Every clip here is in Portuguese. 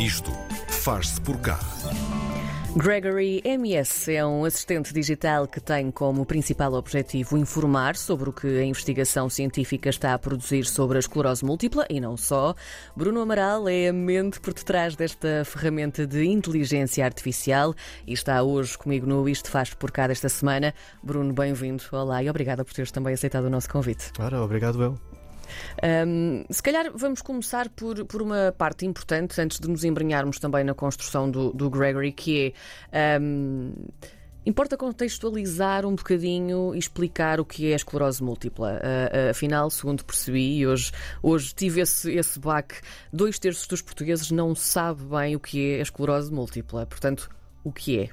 Isto faz-se por cá. Gregory MS é um assistente digital que tem como principal objetivo informar sobre o que a investigação científica está a produzir sobre a esclerose múltipla e não só. Bruno Amaral é a mente por detrás desta ferramenta de inteligência artificial e está hoje comigo no Isto Faz por cá desta semana. Bruno, bem-vindo. Olá e obrigada por teres também aceitado o nosso convite. Ora, obrigado eu. Um, se calhar vamos começar por, por uma parte importante, antes de nos embrenharmos também na construção do, do Gregory, que é. Um, Importa contextualizar um bocadinho e explicar o que é a esclerose múltipla. Uh, afinal, segundo percebi, hoje, hoje tive esse, esse baque, dois terços dos portugueses não sabem bem o que é a esclerose múltipla. Portanto, o que é?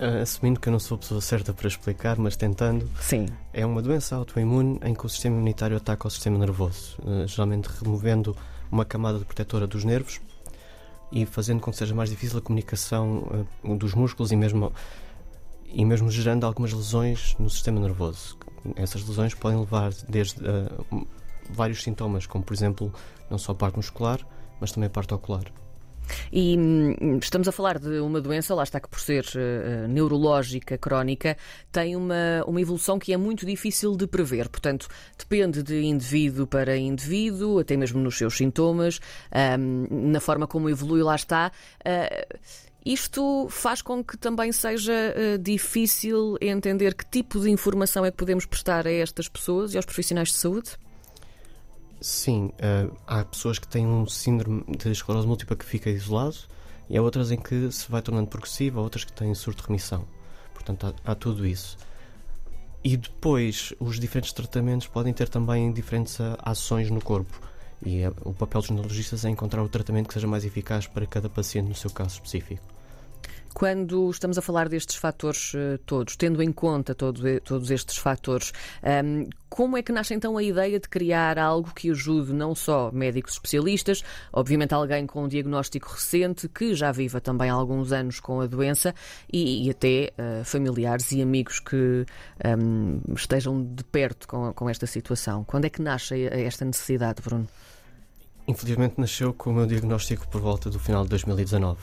Uh, assumindo que eu não sou a pessoa certa para explicar, mas tentando. Sim. É uma doença autoimune em que o sistema imunitário ataca o sistema nervoso, uh, geralmente removendo uma camada de protetora dos nervos e fazendo com que seja mais difícil a comunicação uh, dos músculos e mesmo, e mesmo gerando algumas lesões no sistema nervoso. Essas lesões podem levar desde vários sintomas, como por exemplo, não só a parte muscular, mas também a parte ocular. E hum, estamos a falar de uma doença, lá está que por ser uh, neurológica, crónica, tem uma, uma evolução que é muito difícil de prever. Portanto, depende de indivíduo para indivíduo, até mesmo nos seus sintomas, um, na forma como evolui, lá está. Uh, isto faz com que também seja uh, difícil entender que tipo de informação é que podemos prestar a estas pessoas e aos profissionais de saúde? Sim, uh, há pessoas que têm um síndrome de esclerose múltipla que fica isolado e há outras em que se vai tornando progressiva, outras que têm surto de remissão. Portanto, há, há tudo isso. E depois, os diferentes tratamentos podem ter também diferentes ações no corpo. E é, o papel dos neurologistas é encontrar o tratamento que seja mais eficaz para cada paciente no seu caso específico. Quando estamos a falar destes fatores uh, todos, tendo em conta todo, todos estes fatores, um, como é que nasce então a ideia de criar algo que ajude não só médicos especialistas, obviamente alguém com um diagnóstico recente, que já viva também há alguns anos com a doença, e, e até uh, familiares e amigos que um, estejam de perto com, com esta situação? Quando é que nasce esta necessidade, Bruno? Infelizmente nasceu com o meu diagnóstico por volta do final de 2019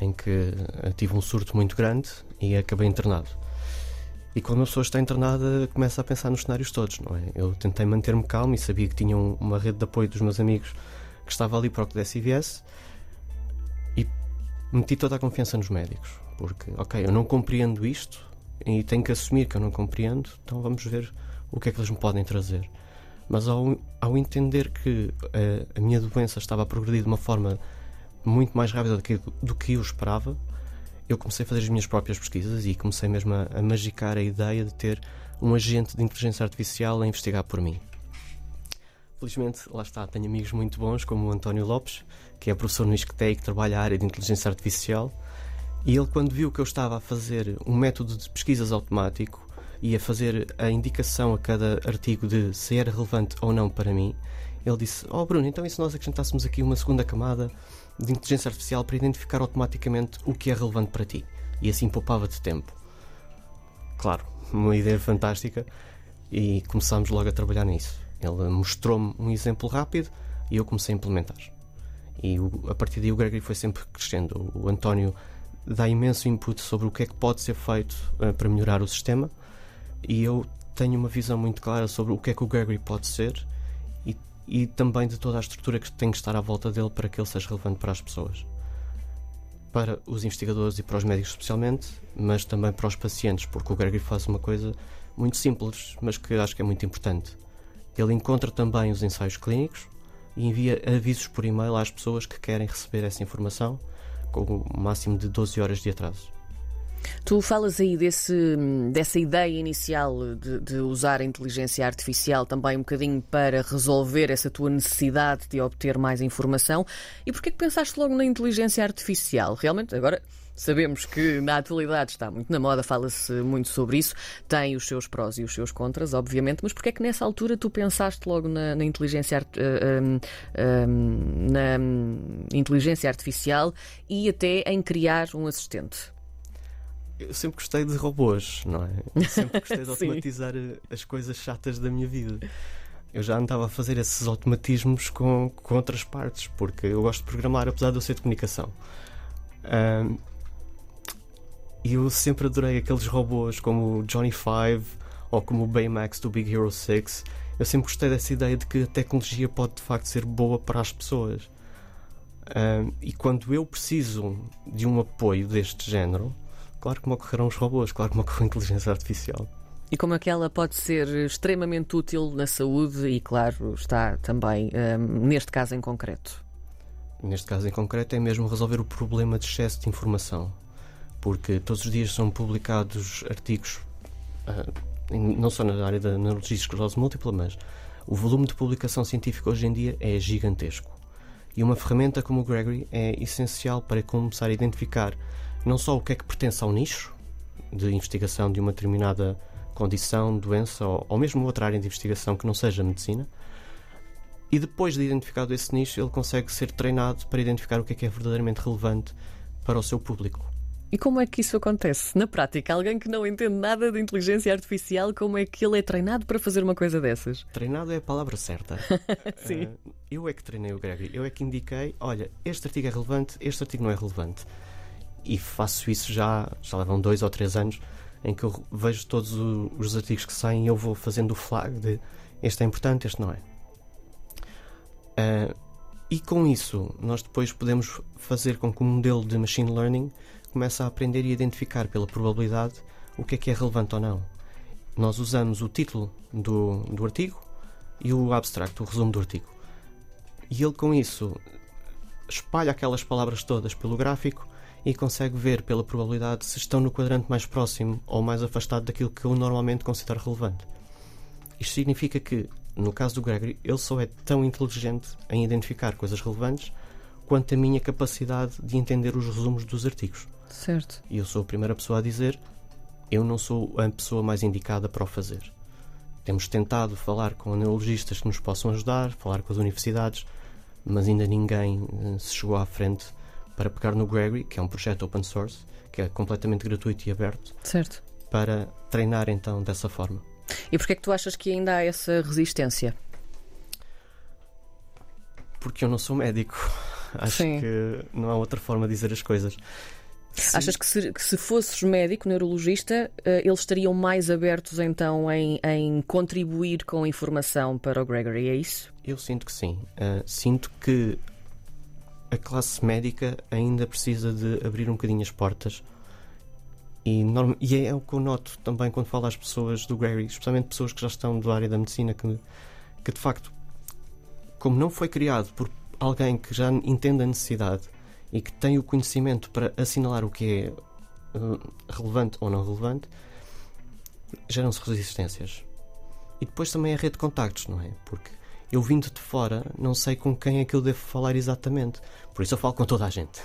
em que eh, tive um surto muito grande e acabei internado. E quando uma pessoa está internada, começa a pensar nos cenários todos, não é? Eu tentei manter-me calmo e sabia que tinha uma rede de apoio dos meus amigos que estava ali para o que desse e viesse e meti toda a confiança nos médicos, porque, ok, eu não compreendo isto e tenho que assumir que eu não compreendo, então vamos ver o que é que eles me podem trazer. Mas ao, ao entender que a, eh, a minha doença estava a progredir de uma forma muito mais rápida do que, do que eu esperava, eu comecei a fazer as minhas próprias pesquisas e comecei mesmo a, a magicar a ideia de ter um agente de inteligência artificial a investigar por mim. Felizmente, lá está, tenho amigos muito bons, como o António Lopes, que é professor no ISCTE e que trabalha a área de inteligência artificial. E ele, quando viu que eu estava a fazer um método de pesquisas automático e a fazer a indicação a cada artigo de se era relevante ou não para mim, ele disse: Oh Bruno, então e se nós acrescentássemos aqui uma segunda camada de inteligência artificial para identificar automaticamente o que é relevante para ti? E assim poupava-te tempo. Claro, uma ideia fantástica e começámos logo a trabalhar nisso. Ele mostrou-me um exemplo rápido e eu comecei a implementar. E a partir daí o Gregory foi sempre crescendo. O António dá imenso input sobre o que é que pode ser feito uh, para melhorar o sistema e eu tenho uma visão muito clara sobre o que é que o Gregory pode ser e também de toda a estrutura que tem que estar à volta dele para que ele seja relevante para as pessoas. Para os investigadores e para os médicos, especialmente, mas também para os pacientes, porque o Gregory faz uma coisa muito simples, mas que acho que é muito importante. Ele encontra também os ensaios clínicos e envia avisos por e-mail às pessoas que querem receber essa informação, com o máximo de 12 horas de atraso. Tu falas aí desse, dessa ideia inicial de, de, usar a inteligência artificial também um bocadinho para resolver essa tua necessidade de obter mais informação. E porquê que pensaste logo na inteligência artificial? Realmente, agora sabemos que na atualidade está muito na moda, fala-se muito sobre isso, tem os seus prós e os seus contras, obviamente, mas porquê é que nessa altura tu pensaste logo na, na inteligência, uh, uh, na inteligência artificial e até em criar um assistente? Eu sempre gostei de robôs, não é? Eu sempre gostei de automatizar as coisas chatas da minha vida. eu já andava a fazer esses automatismos com, com outras partes, porque eu gosto de programar, apesar de eu ser de comunicação. Um, e eu sempre adorei aqueles robôs como o Johnny Five ou como o Baymax do Big Hero 6. Eu sempre gostei dessa ideia de que a tecnologia pode de facto ser boa para as pessoas. Um, e quando eu preciso de um apoio deste género, claro que ocorrerão os robôs, claro que me ocorre a inteligência artificial. E como é que ela pode ser extremamente útil na saúde e, claro, está também um, neste caso em concreto? Neste caso em concreto é mesmo resolver o problema de excesso de informação. Porque todos os dias são publicados artigos, uh, não só na área da neurologia e esclerose múltipla, mas o volume de publicação científica hoje em dia é gigantesco. E uma ferramenta como o Gregory é essencial para começar a identificar não só o que é que pertence ao nicho de investigação de uma determinada condição, doença ou, ou mesmo outra área de investigação que não seja medicina. E depois de identificado esse nicho, ele consegue ser treinado para identificar o que é que é verdadeiramente relevante para o seu público. E como é que isso acontece na prática? Alguém que não entende nada de inteligência artificial, como é que ele é treinado para fazer uma coisa dessas? Treinado é a palavra certa. Sim. Uh, eu é que treinei o Gregory, eu é que indiquei: olha, este artigo é relevante, este artigo não é relevante. E faço isso já, já levam dois ou três anos em que eu vejo todos os artigos que saem e eu vou fazendo o flag de este é importante, este não é. Uh, e com isso, nós depois podemos fazer com que o modelo de machine learning comece a aprender e identificar pela probabilidade o que é que é relevante ou não. Nós usamos o título do, do artigo e o abstract, o resumo do artigo. E ele, com isso, espalha aquelas palavras todas pelo gráfico e consegue ver pela probabilidade se estão no quadrante mais próximo ou mais afastado daquilo que eu normalmente considero relevante. Isto significa que, no caso do Gregory, ele só é tão inteligente em identificar coisas relevantes quanto a minha capacidade de entender os resumos dos artigos. Certo. E eu sou a primeira pessoa a dizer: eu não sou a pessoa mais indicada para o fazer. Temos tentado falar com neurologistas que nos possam ajudar, falar com as universidades, mas ainda ninguém uh, se chegou à frente para pegar no Gregory, que é um projeto open source, que é completamente gratuito e aberto, certo. para treinar então dessa forma. E porquê é que tu achas que ainda há essa resistência? Porque eu não sou médico. Acho Sim. que não há outra forma de dizer as coisas. Sim. Achas que se, que se fosses médico, neurologista, uh, eles estariam mais abertos então em, em, contribuir com informação para o Gregory, é isso? Eu sinto que sim. Uh, sinto que a classe médica ainda precisa de abrir um bocadinho as portas. E, e é, é, o que eu noto também quando falo às pessoas do Gary, especialmente pessoas que já estão da área da medicina, que, que de facto, como não foi criado por alguém que já entende a necessidade e que tem o conhecimento para assinalar o que é uh, relevante ou não relevante, geram-se resistências. E depois também a rede de contactos, não é? Porque eu vindo de fora, não sei com quem é que eu devo falar exatamente. Por isso eu falo com toda a gente.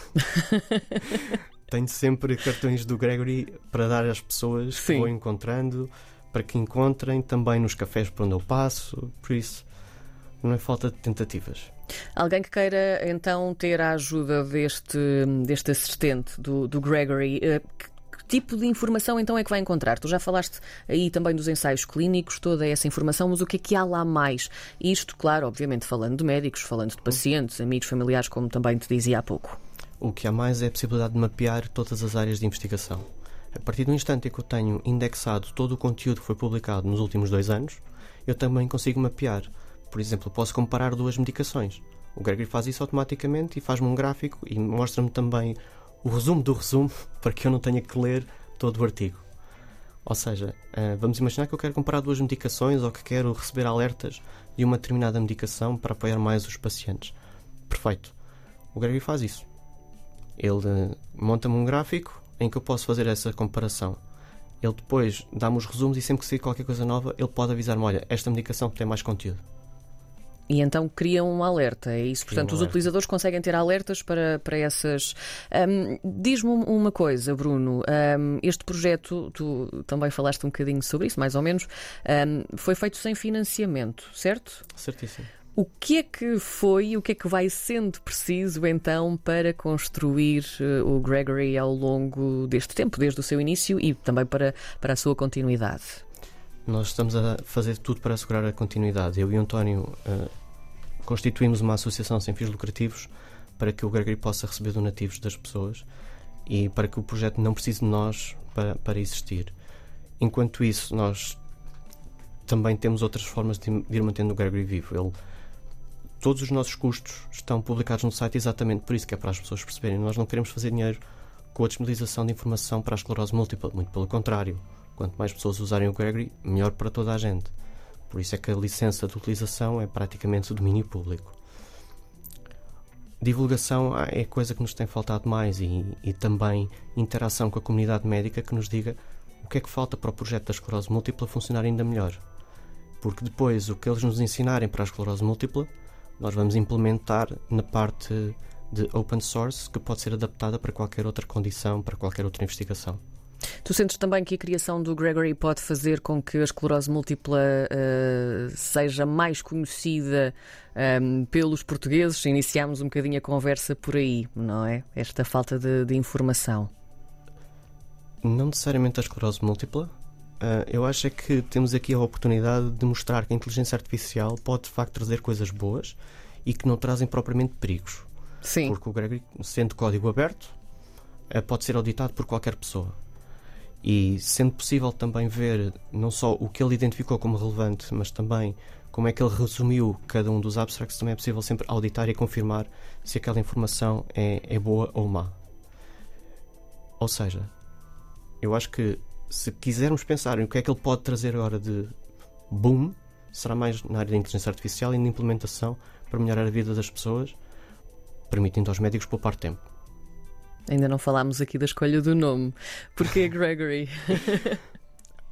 Tenho sempre cartões do Gregory para dar às pessoas Sim. que vou encontrando, para que encontrem também nos cafés por onde eu passo. Por isso, não é falta de tentativas. Alguém que queira então ter a ajuda deste, deste assistente do, do Gregory, eh, tipo de informação então é que vai encontrar? Tu já falaste aí também dos ensaios clínicos, toda essa informação, mas o que é que há lá mais? Isto, claro, obviamente falando de médicos, falando de pacientes, amigos, familiares, como também te dizia há pouco. O que há mais é a possibilidade de mapear todas as áreas de investigação. A partir do instante em que eu tenho indexado todo o conteúdo que foi publicado nos últimos dois anos, eu também consigo mapear. Por exemplo, posso comparar duas medicações. O Gregory faz isso automaticamente e faz-me um gráfico e mostra-me também o resumo do resumo para que eu não tenha que ler todo o artigo. Ou seja, uh, vamos imaginar que eu quero comparar duas medicações ou que quero receber alertas de uma determinada medicação para apoiar mais os pacientes. Perfeito. O Gregory faz isso. Ele uh, monta-me um gráfico em que eu posso fazer essa comparação. Ele depois dá-me os resumos e sempre que sair qualquer coisa nova, ele pode avisar-me: olha, esta medicação tem mais conteúdo. E então criam um alerta, é isso? Portanto, um os utilizadores conseguem ter alertas para, para essas. Um, Diz-me uma coisa, Bruno. Um, este projeto, tu também falaste um bocadinho sobre isso, mais ou menos, foi feito sem financiamento, certo? Certíssimo. O que é que foi e o que é que vai sendo preciso então para construir uh, o Gregory ao longo deste tempo, desde o seu início e também para, para a sua continuidade? Nós estamos a fazer tudo para assegurar a continuidade. Eu e o António uh, constituímos uma associação sem fins lucrativos para que o Gregory possa receber donativos das pessoas e para que o projeto não precise de nós para, para existir. Enquanto isso, nós também temos outras formas de, ir mantendo o Gregory vivo. Ele, todos os nossos custos estão publicados no site exatamente por isso, que é para as pessoas perceberem. Nós não queremos fazer dinheiro com a disponibilização de informação para a esclerose múltipla, muito pelo contrário. Quanto mais pessoas usarem o Gregory, melhor para toda a gente. Por isso é que a licença de utilização é praticamente domínio público. Divulgação é coisa que nos tem faltado mais e, e também interação com a comunidade médica que nos diga o que é que falta para o projeto da esclerose múltipla funcionar ainda melhor. Porque depois o que eles nos ensinarem para a esclerose múltipla, nós vamos implementar na parte de open source que pode ser adaptada para qualquer outra condição, para qualquer outra investigação. Tu sentes também que a criação do Gregory pode fazer com que a esclerose múltipla uh, seja mais conhecida um, ehm, pelos portugueses? Iniciámos um bocadinho a conversa por aí, não é? Esta falta de, de informação. Não necessariamente a esclerose múltipla. Uh, eu acho é que temos aqui a oportunidade de mostrar que a inteligência artificial pode de facto trazer coisas boas e que não trazem propriamente perigos. Sim. Porque o Gregory, sendo código aberto, uh, pode ser auditado por qualquer pessoa. E sendo possível também ver não só o que ele identificou como relevante, mas também como é que ele resumiu cada um dos abstracts, também é possível sempre auditar e confirmar se aquela informação é, é boa ou má. Ou seja, eu acho que se quisermos pensar em o que é que ele pode trazer agora de boom, será mais na área da inteligência artificial e na implementação para melhorar a vida das pessoas, permitindo aos médicos poupar tempo. Ainda não falámos aqui da escolha do nome. Porquê Gregory?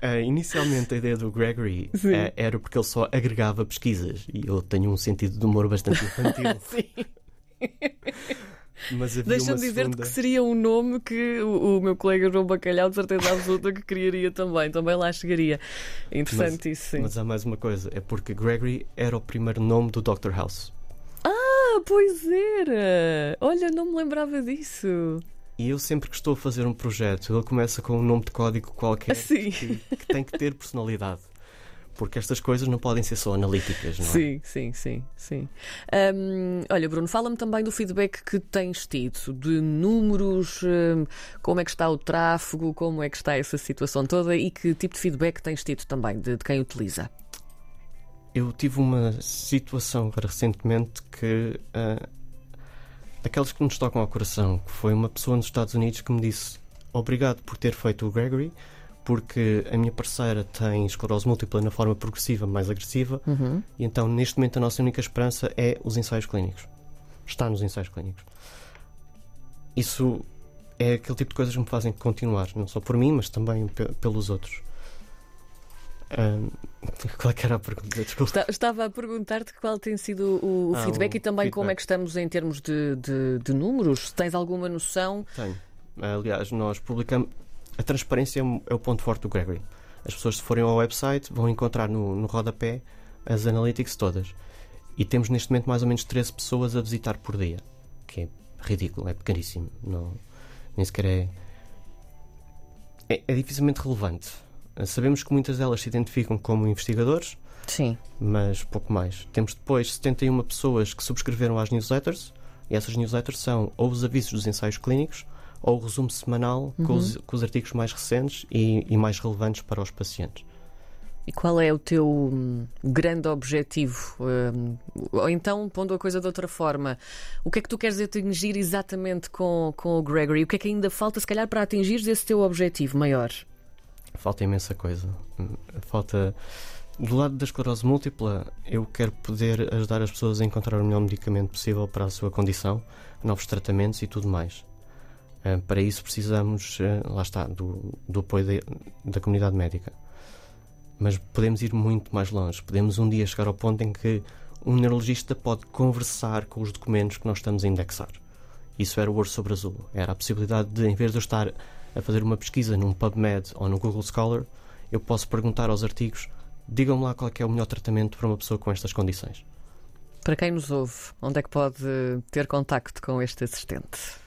Uh, inicialmente a ideia do Gregory uh, era porque ele só agregava pesquisas e eu tenho um sentido de humor bastante infantil. Sim. Deixa-me dizer-te segunda... que seria um nome que o, o, meu colega João Bacalhau, de certeza absoluta, que criaria também. Também lá chegaria. Interessante mas, isso, sim. Mas há mais uma coisa: é porque Gregory era o primeiro nome do Dr. House. Ah, pois era! Olha, não me lembrava disso. E eu sempre que estou a fazer um projeto, ele começa com um nome de código qualquer que, que, tem que ter personalidade. Porque estas coisas não podem ser só analíticas, não é? Sim, sim, sim, sim. Um, olha, Bruno, fala-me também do feedback que tens tido, de números, um, como é que está o tráfego, como é que está essa situação toda e que tipo de feedback tens tido também de, de quem utiliza. Eu tive uma situação recentemente que uh, daquelas que nos tocam ao coração, que foi uma pessoa nos Estados Unidos que me disse obrigado por ter feito o Gregory, porque a minha parceira tem esclerose múltipla na forma progressiva mais agressiva, uhum. e então neste momento a nossa única esperança é os ensaios clínicos. Está nos ensaios clínicos. Isso é aquele tipo de coisas que me fazem continuar, não só por mim, mas também pelos outros. Um, qual é era a pergunta? Desculpa. Estava a perguntar-te qual tem sido o, ah, feedback o e também feedback. como é que estamos em termos de, de, de números. Tens alguma noção? Tenho. Aliás, nós publicamos. A transparência é, é o ponto forte do Gregory. As pessoas, se forem ao website, vão encontrar no, no rodapé as analytics todas. E temos neste momento mais ou menos 13 pessoas a visitar por dia, que é ridículo, é pequeníssimo. Não, nem sequer é, é, é dificilmente relevante. Sabemos que muitas delas se identificam como investigadores, Sim. mas pouco mais. Temos depois 71 pessoas que subscreveram às newsletters, e essas newsletters são ou os avisos dos ensaios clínicos ou o resumo semanal uhum. com, os, com, os, artigos mais recentes e, e, mais relevantes para os pacientes. E qual é o teu hum, grande objetivo? Um, ou então, pondo a coisa de outra forma, o que é que tu queres atingir exatamente com, com o Gregory? O que é que ainda falta, se calhar, para atingir esse teu objetivo maior? Falta imensa coisa. Falta. Do lado da esclerose múltipla, eu quero poder ajudar as pessoas a encontrar o melhor medicamento possível para a sua condição, novos tratamentos e tudo mais. Uh, para isso precisamos, uh, lá está, do, do apoio de, da comunidade médica. Mas podemos ir muito mais longe. Podemos um dia chegar ao ponto em que um neurologista pode conversar com os documentos que nós estamos a indexar. Isso era o ouro sobre azul. Era a possibilidade de, em vez de eu estar a fazer uma pesquisa num PubMed ou no Google Scholar, eu posso perguntar aos artigos: digam-me lá qual é, é o melhor tratamento para uma pessoa com estas condições. Para quem nos ouve, onde é que pode ter contacto com este assistente?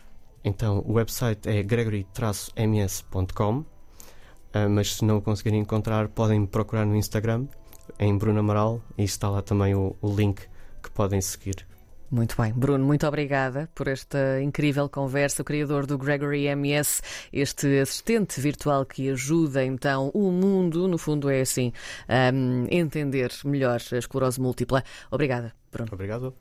Então, o website é gregory-ms.com. Uh, mas se não o conseguirem encontrar, podem me procurar no Instagram, em Bruno Amaral, e está lá também o, o link que podem seguir. Muito bem. Bruno, muito obrigada por esta incrível conversa. O criador do Gregory MS, este assistente virtual que ajuda então o mundo, no fundo é assim, a entender melhor a esclerose múltipla. Obrigada, Bruno. Obrigado.